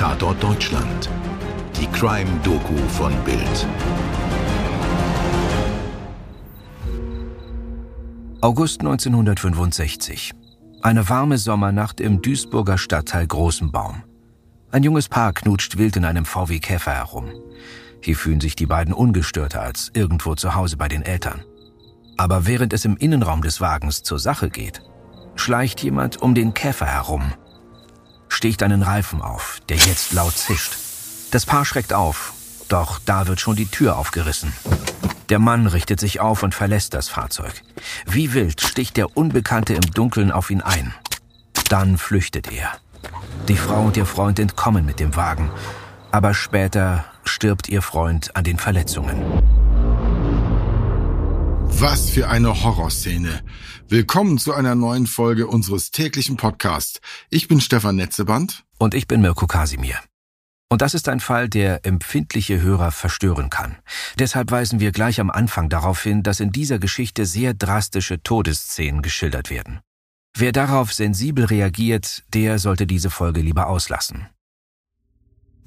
Tatort Deutschland. Die Crime-Doku von Bild. August 1965. Eine warme Sommernacht im Duisburger Stadtteil Großenbaum. Ein junges Paar knutscht wild in einem VW Käfer herum. Hier fühlen sich die beiden ungestörter als irgendwo zu Hause bei den Eltern. Aber während es im Innenraum des Wagens zur Sache geht, schleicht jemand um den Käfer herum, sticht einen Reifen auf, der jetzt laut zischt. Das Paar schreckt auf, doch da wird schon die Tür aufgerissen. Der Mann richtet sich auf und verlässt das Fahrzeug. Wie wild sticht der Unbekannte im Dunkeln auf ihn ein. Dann flüchtet er. Die Frau und ihr Freund entkommen mit dem Wagen, aber später stirbt ihr Freund an den Verletzungen. Was für eine Horrorszene. Willkommen zu einer neuen Folge unseres täglichen Podcasts. Ich bin Stefan Netzeband. Und ich bin Mirko Kasimir. Und das ist ein Fall, der empfindliche Hörer verstören kann. Deshalb weisen wir gleich am Anfang darauf hin, dass in dieser Geschichte sehr drastische Todesszenen geschildert werden. Wer darauf sensibel reagiert, der sollte diese Folge lieber auslassen.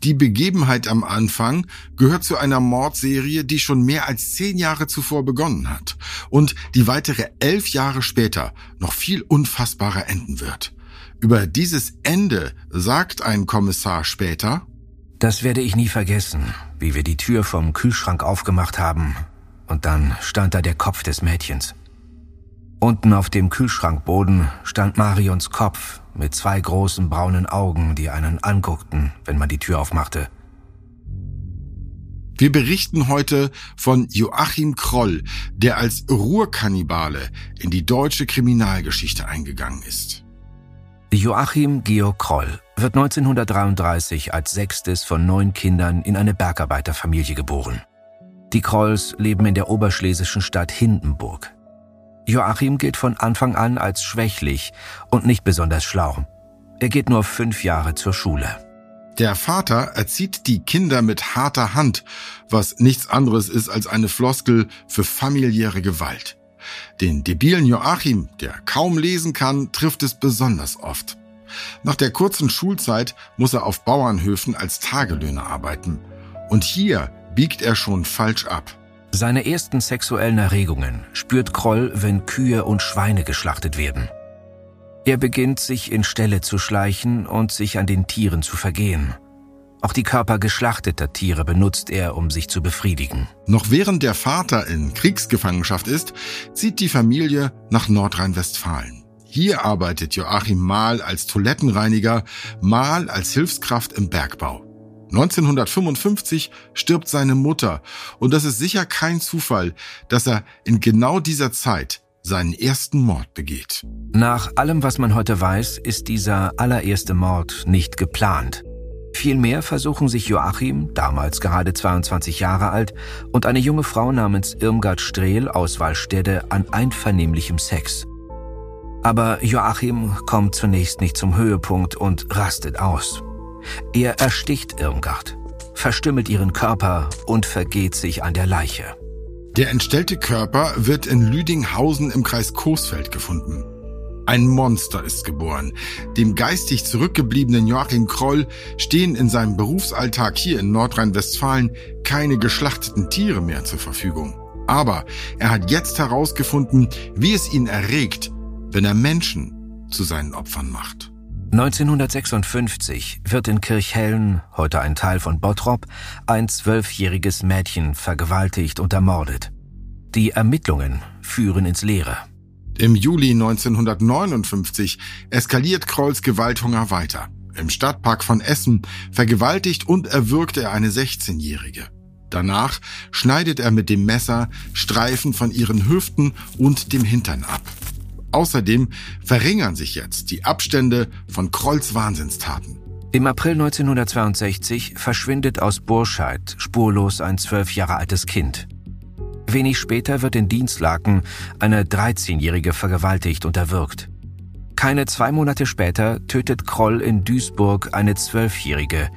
Die Begebenheit am Anfang gehört zu einer Mordserie, die schon mehr als zehn Jahre zuvor begonnen hat und die weitere elf Jahre später noch viel unfassbarer enden wird. Über dieses Ende sagt ein Kommissar später, Das werde ich nie vergessen, wie wir die Tür vom Kühlschrank aufgemacht haben und dann stand da der Kopf des Mädchens. Unten auf dem Kühlschrankboden stand Marions Kopf mit zwei großen braunen Augen, die einen anguckten, wenn man die Tür aufmachte. Wir berichten heute von Joachim Kroll, der als Ruhrkannibale in die deutsche Kriminalgeschichte eingegangen ist. Joachim Georg Kroll wird 1933 als sechstes von neun Kindern in eine Bergarbeiterfamilie geboren. Die Krolls leben in der oberschlesischen Stadt Hindenburg. Joachim gilt von Anfang an als schwächlich und nicht besonders schlau. Er geht nur fünf Jahre zur Schule. Der Vater erzieht die Kinder mit harter Hand, was nichts anderes ist als eine Floskel für familiäre Gewalt. Den debilen Joachim, der kaum lesen kann, trifft es besonders oft. Nach der kurzen Schulzeit muss er auf Bauernhöfen als Tagelöhner arbeiten. Und hier biegt er schon falsch ab. Seine ersten sexuellen Erregungen spürt Kroll, wenn Kühe und Schweine geschlachtet werden. Er beginnt sich in Ställe zu schleichen und sich an den Tieren zu vergehen. Auch die Körper geschlachteter Tiere benutzt er, um sich zu befriedigen. Noch während der Vater in Kriegsgefangenschaft ist, zieht die Familie nach Nordrhein-Westfalen. Hier arbeitet Joachim mal als Toilettenreiniger, mal als Hilfskraft im Bergbau. 1955 stirbt seine Mutter und das ist sicher kein Zufall, dass er in genau dieser Zeit seinen ersten Mord begeht. Nach allem, was man heute weiß, ist dieser allererste Mord nicht geplant. Vielmehr versuchen sich Joachim, damals gerade 22 Jahre alt, und eine junge Frau namens Irmgard Strehl aus Wallstede an einvernehmlichem Sex. Aber Joachim kommt zunächst nicht zum Höhepunkt und rastet aus. Er ersticht Irmgard, verstümmelt ihren Körper und vergeht sich an der Leiche. Der entstellte Körper wird in Lüdinghausen im Kreis Coesfeld gefunden. Ein Monster ist geboren. Dem geistig zurückgebliebenen Joachim Kroll stehen in seinem Berufsalltag hier in Nordrhein-Westfalen keine geschlachteten Tiere mehr zur Verfügung. Aber er hat jetzt herausgefunden, wie es ihn erregt, wenn er Menschen zu seinen Opfern macht. 1956 wird in Kirchhellen, heute ein Teil von Bottrop, ein zwölfjähriges Mädchen vergewaltigt und ermordet. Die Ermittlungen führen ins Leere. Im Juli 1959 eskaliert Krolls Gewalthunger weiter. Im Stadtpark von Essen vergewaltigt und erwürgt er eine 16-Jährige. Danach schneidet er mit dem Messer Streifen von ihren Hüften und dem Hintern ab. Außerdem verringern sich jetzt die Abstände von Krolls Wahnsinnstaten. Im April 1962 verschwindet aus Burscheid spurlos ein zwölf Jahre altes Kind. Wenig später wird in Dienstlaken eine 13-Jährige vergewaltigt und erwürgt. Keine zwei Monate später tötet Kroll in Duisburg eine Zwölfjährige.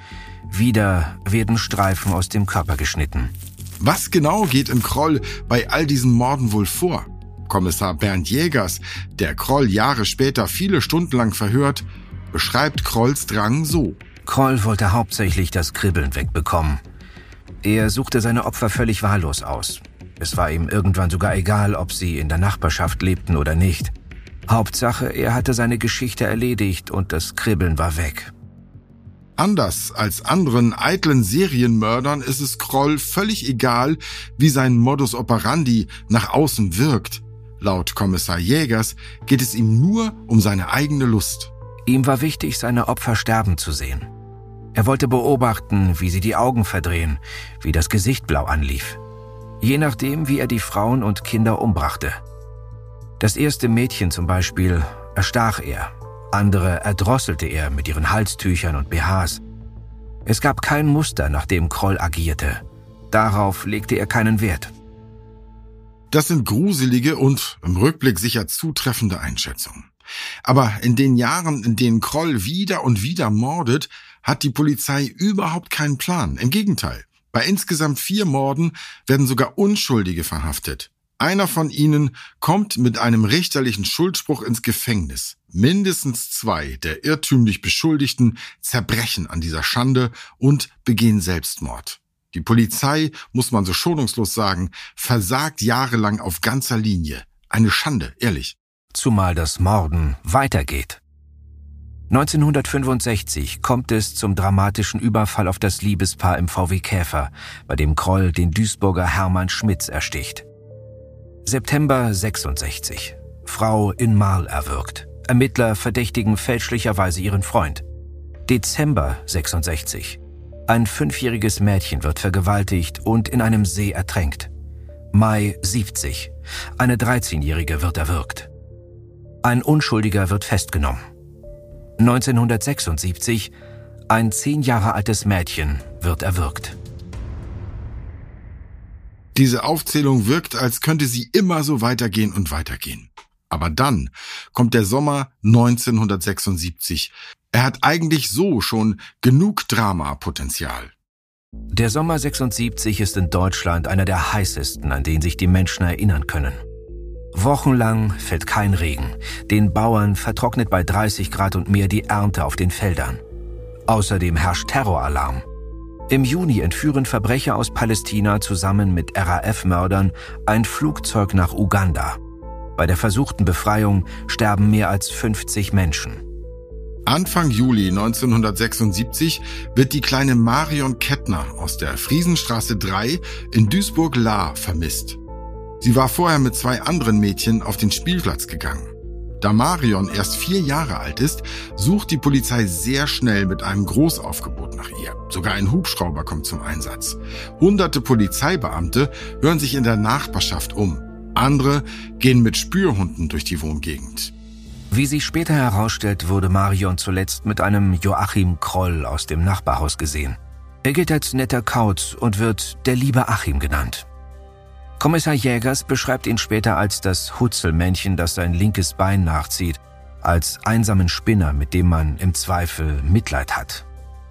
Wieder werden Streifen aus dem Körper geschnitten. Was genau geht in Kroll bei all diesen Morden wohl vor? Kommissar Bernd Jägers, der Kroll Jahre später viele Stunden lang verhört, beschreibt Krolls Drang so. Kroll wollte hauptsächlich das Kribbeln wegbekommen. Er suchte seine Opfer völlig wahllos aus. Es war ihm irgendwann sogar egal, ob sie in der Nachbarschaft lebten oder nicht. Hauptsache, er hatte seine Geschichte erledigt und das Kribbeln war weg. Anders als anderen eitlen Serienmördern ist es Kroll völlig egal, wie sein Modus operandi nach außen wirkt. Laut Kommissar Jägers geht es ihm nur um seine eigene Lust. Ihm war wichtig, seine Opfer sterben zu sehen. Er wollte beobachten, wie sie die Augen verdrehen, wie das Gesicht blau anlief. Je nachdem, wie er die Frauen und Kinder umbrachte. Das erste Mädchen zum Beispiel erstach er, andere erdrosselte er mit ihren Halstüchern und BHs. Es gab kein Muster, nach dem Kroll agierte. Darauf legte er keinen Wert. Das sind gruselige und im Rückblick sicher zutreffende Einschätzungen. Aber in den Jahren, in denen Kroll wieder und wieder mordet, hat die Polizei überhaupt keinen Plan. Im Gegenteil. Bei insgesamt vier Morden werden sogar Unschuldige verhaftet. Einer von ihnen kommt mit einem richterlichen Schuldspruch ins Gefängnis. Mindestens zwei der irrtümlich Beschuldigten zerbrechen an dieser Schande und begehen Selbstmord. Die Polizei, muss man so schonungslos sagen, versagt jahrelang auf ganzer Linie. Eine Schande, ehrlich. Zumal das Morden weitergeht. 1965 kommt es zum dramatischen Überfall auf das Liebespaar im VW Käfer, bei dem Kroll den Duisburger Hermann Schmitz ersticht. September 66. Frau in Marl erwürgt. Ermittler verdächtigen fälschlicherweise ihren Freund. Dezember 66. Ein fünfjähriges Mädchen wird vergewaltigt und in einem See ertränkt. Mai 70. Eine 13-Jährige wird erwürgt. Ein Unschuldiger wird festgenommen. 1976. Ein zehn Jahre altes Mädchen wird erwürgt. Diese Aufzählung wirkt, als könnte sie immer so weitergehen und weitergehen. Aber dann kommt der Sommer 1976. Er hat eigentlich so schon genug Dramapotenzial. Der Sommer 76 ist in Deutschland einer der heißesten, an den sich die Menschen erinnern können. Wochenlang fällt kein Regen. Den Bauern vertrocknet bei 30 Grad und mehr die Ernte auf den Feldern. Außerdem herrscht Terroralarm. Im Juni entführen Verbrecher aus Palästina zusammen mit RAF-Mördern ein Flugzeug nach Uganda. Bei der versuchten Befreiung sterben mehr als 50 Menschen. Anfang Juli 1976 wird die kleine Marion Kettner aus der Friesenstraße 3 in Duisburg-Lahr vermisst. Sie war vorher mit zwei anderen Mädchen auf den Spielplatz gegangen. Da Marion erst vier Jahre alt ist, sucht die Polizei sehr schnell mit einem Großaufgebot nach ihr. Sogar ein Hubschrauber kommt zum Einsatz. Hunderte Polizeibeamte hören sich in der Nachbarschaft um. Andere gehen mit Spürhunden durch die Wohngegend. Wie sich später herausstellt, wurde Marion zuletzt mit einem Joachim Kroll aus dem Nachbarhaus gesehen. Er gilt als netter Kauz und wird der liebe Achim genannt. Kommissar Jägers beschreibt ihn später als das Hutzelmännchen, das sein linkes Bein nachzieht, als einsamen Spinner, mit dem man im Zweifel Mitleid hat.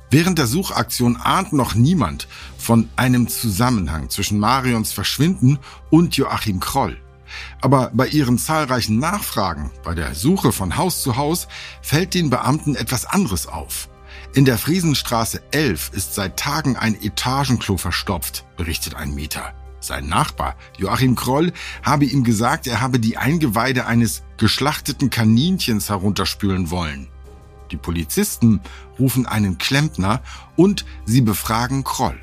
Während der Suchaktion ahnt noch niemand von einem Zusammenhang zwischen Marions Verschwinden und Joachim Kroll. Aber bei ihren zahlreichen Nachfragen, bei der Suche von Haus zu Haus, fällt den Beamten etwas anderes auf. In der Friesenstraße 11 ist seit Tagen ein Etagenklo verstopft, berichtet ein Mieter. Sein Nachbar, Joachim Kroll, habe ihm gesagt, er habe die Eingeweide eines geschlachteten Kaninchens herunterspülen wollen. Die Polizisten rufen einen Klempner und sie befragen Kroll.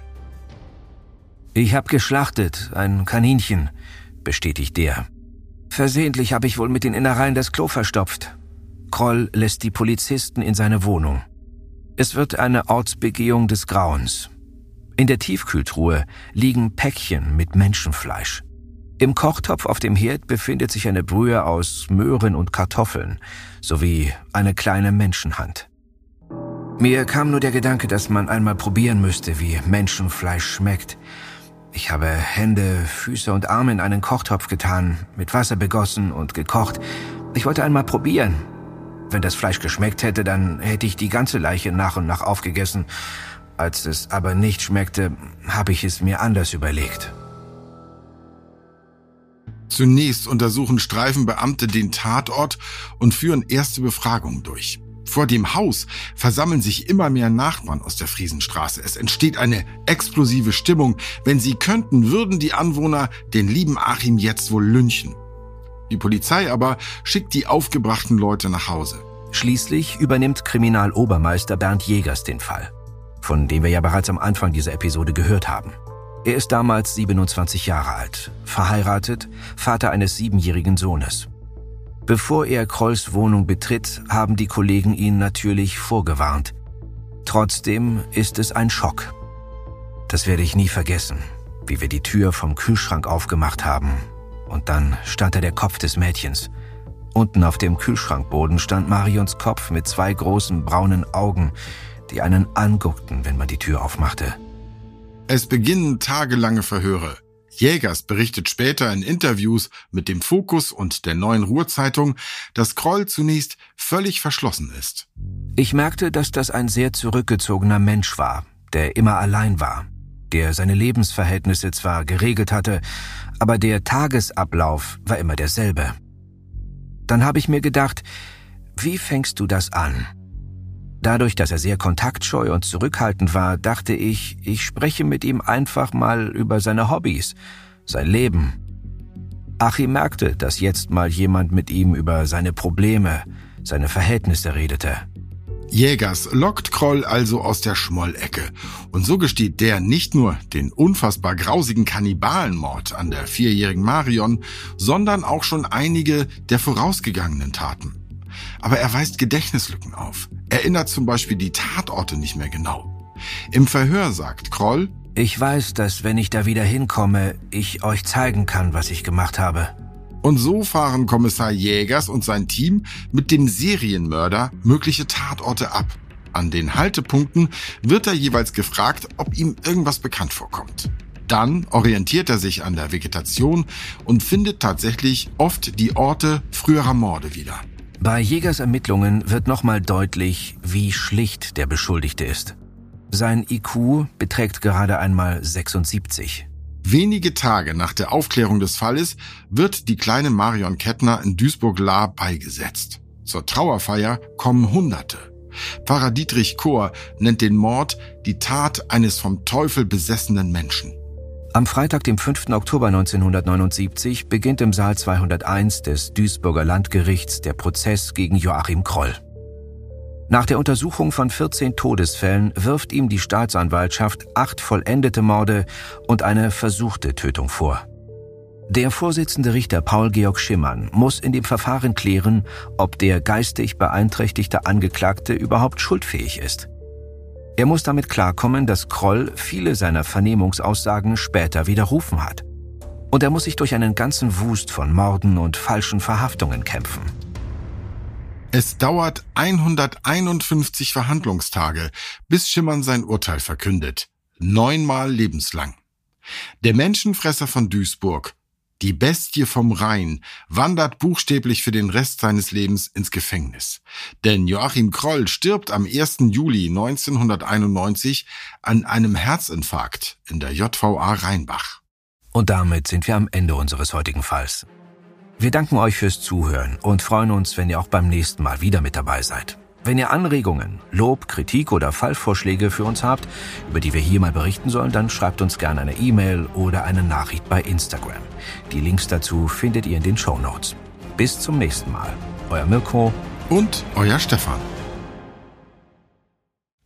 Ich hab geschlachtet, ein Kaninchen, bestätigt der. Versehentlich habe ich wohl mit den Innereien das Klo verstopft. Kroll lässt die Polizisten in seine Wohnung. Es wird eine Ortsbegehung des Grauens. In der Tiefkühltruhe liegen Päckchen mit Menschenfleisch. Im Kochtopf auf dem Herd befindet sich eine Brühe aus Möhren und Kartoffeln sowie eine kleine Menschenhand. Mir kam nur der Gedanke, dass man einmal probieren müsste, wie Menschenfleisch schmeckt. Ich habe Hände, Füße und Arme in einen Kochtopf getan, mit Wasser begossen und gekocht. Ich wollte einmal probieren. Wenn das Fleisch geschmeckt hätte, dann hätte ich die ganze Leiche nach und nach aufgegessen als es aber nicht schmeckte, habe ich es mir anders überlegt. Zunächst untersuchen Streifenbeamte den Tatort und führen erste Befragungen durch. Vor dem Haus versammeln sich immer mehr Nachbarn aus der Friesenstraße. Es entsteht eine explosive Stimmung. Wenn sie könnten, würden die Anwohner den lieben Achim jetzt wohl lynchen. Die Polizei aber schickt die aufgebrachten Leute nach Hause. Schließlich übernimmt Kriminalobermeister Bernd Jägers den Fall, von dem wir ja bereits am Anfang dieser Episode gehört haben. Er ist damals 27 Jahre alt, verheiratet, Vater eines siebenjährigen Sohnes. Bevor er Krolls Wohnung betritt, haben die Kollegen ihn natürlich vorgewarnt. Trotzdem ist es ein Schock. Das werde ich nie vergessen, wie wir die Tür vom Kühlschrank aufgemacht haben. Und dann stand da der Kopf des Mädchens. Unten auf dem Kühlschrankboden stand Marions Kopf mit zwei großen braunen Augen, die einen anguckten, wenn man die Tür aufmachte. Es beginnen tagelange Verhöre. Jägers berichtet später in Interviews mit dem Fokus und der Neuen Ruhrzeitung, dass Kroll zunächst völlig verschlossen ist. Ich merkte, dass das ein sehr zurückgezogener Mensch war, der immer allein war, der seine Lebensverhältnisse zwar geregelt hatte, aber der Tagesablauf war immer derselbe. Dann habe ich mir gedacht, wie fängst du das an? Dadurch, dass er sehr kontaktscheu und zurückhaltend war, dachte ich, ich spreche mit ihm einfach mal über seine Hobbys, sein Leben. Achim merkte, dass jetzt mal jemand mit ihm über seine Probleme, seine Verhältnisse redete. Jägers lockt Kroll also aus der Schmollecke. Und so gesteht der nicht nur den unfassbar grausigen Kannibalenmord an der vierjährigen Marion, sondern auch schon einige der vorausgegangenen Taten. Aber er weist Gedächtnislücken auf, erinnert zum Beispiel die Tatorte nicht mehr genau. Im Verhör sagt Kroll, ich weiß, dass wenn ich da wieder hinkomme, ich euch zeigen kann, was ich gemacht habe. Und so fahren Kommissar Jägers und sein Team mit dem Serienmörder mögliche Tatorte ab. An den Haltepunkten wird er jeweils gefragt, ob ihm irgendwas bekannt vorkommt. Dann orientiert er sich an der Vegetation und findet tatsächlich oft die Orte früherer Morde wieder. Bei Jägers Ermittlungen wird nochmal deutlich, wie schlicht der Beschuldigte ist. Sein IQ beträgt gerade einmal 76. Wenige Tage nach der Aufklärung des Falles wird die kleine Marion Kettner in Duisburg-Lahr beigesetzt. Zur Trauerfeier kommen Hunderte. Pfarrer Dietrich Kohr nennt den Mord die Tat eines vom Teufel besessenen Menschen. Am Freitag, dem 5. Oktober 1979, beginnt im Saal 201 des Duisburger Landgerichts der Prozess gegen Joachim Kroll. Nach der Untersuchung von 14 Todesfällen wirft ihm die Staatsanwaltschaft acht vollendete Morde und eine versuchte Tötung vor. Der Vorsitzende Richter Paul-Georg Schimmern muss in dem Verfahren klären, ob der geistig beeinträchtigte Angeklagte überhaupt schuldfähig ist. Er muss damit klarkommen, dass Kroll viele seiner Vernehmungsaussagen später widerrufen hat. Und er muss sich durch einen ganzen Wust von Morden und falschen Verhaftungen kämpfen. Es dauert 151 Verhandlungstage, bis Schimmern sein Urteil verkündet. Neunmal lebenslang. Der Menschenfresser von Duisburg die Bestie vom Rhein wandert buchstäblich für den Rest seines Lebens ins Gefängnis. Denn Joachim Kroll stirbt am 1. Juli 1991 an einem Herzinfarkt in der JVA Rheinbach. Und damit sind wir am Ende unseres heutigen Falls. Wir danken euch fürs Zuhören und freuen uns, wenn ihr auch beim nächsten Mal wieder mit dabei seid. Wenn ihr Anregungen, Lob, Kritik oder Fallvorschläge für uns habt, über die wir hier mal berichten sollen, dann schreibt uns gerne eine E-Mail oder eine Nachricht bei Instagram. Die Links dazu findet ihr in den Show Notes. Bis zum nächsten Mal. Euer Mirko und euer Stefan.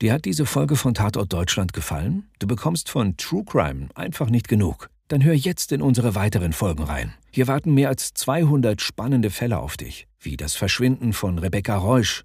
Dir hat diese Folge von Tatort Deutschland gefallen? Du bekommst von True Crime einfach nicht genug. Dann hör jetzt in unsere weiteren Folgen rein. Hier warten mehr als 200 spannende Fälle auf dich, wie das Verschwinden von Rebecca Reusch,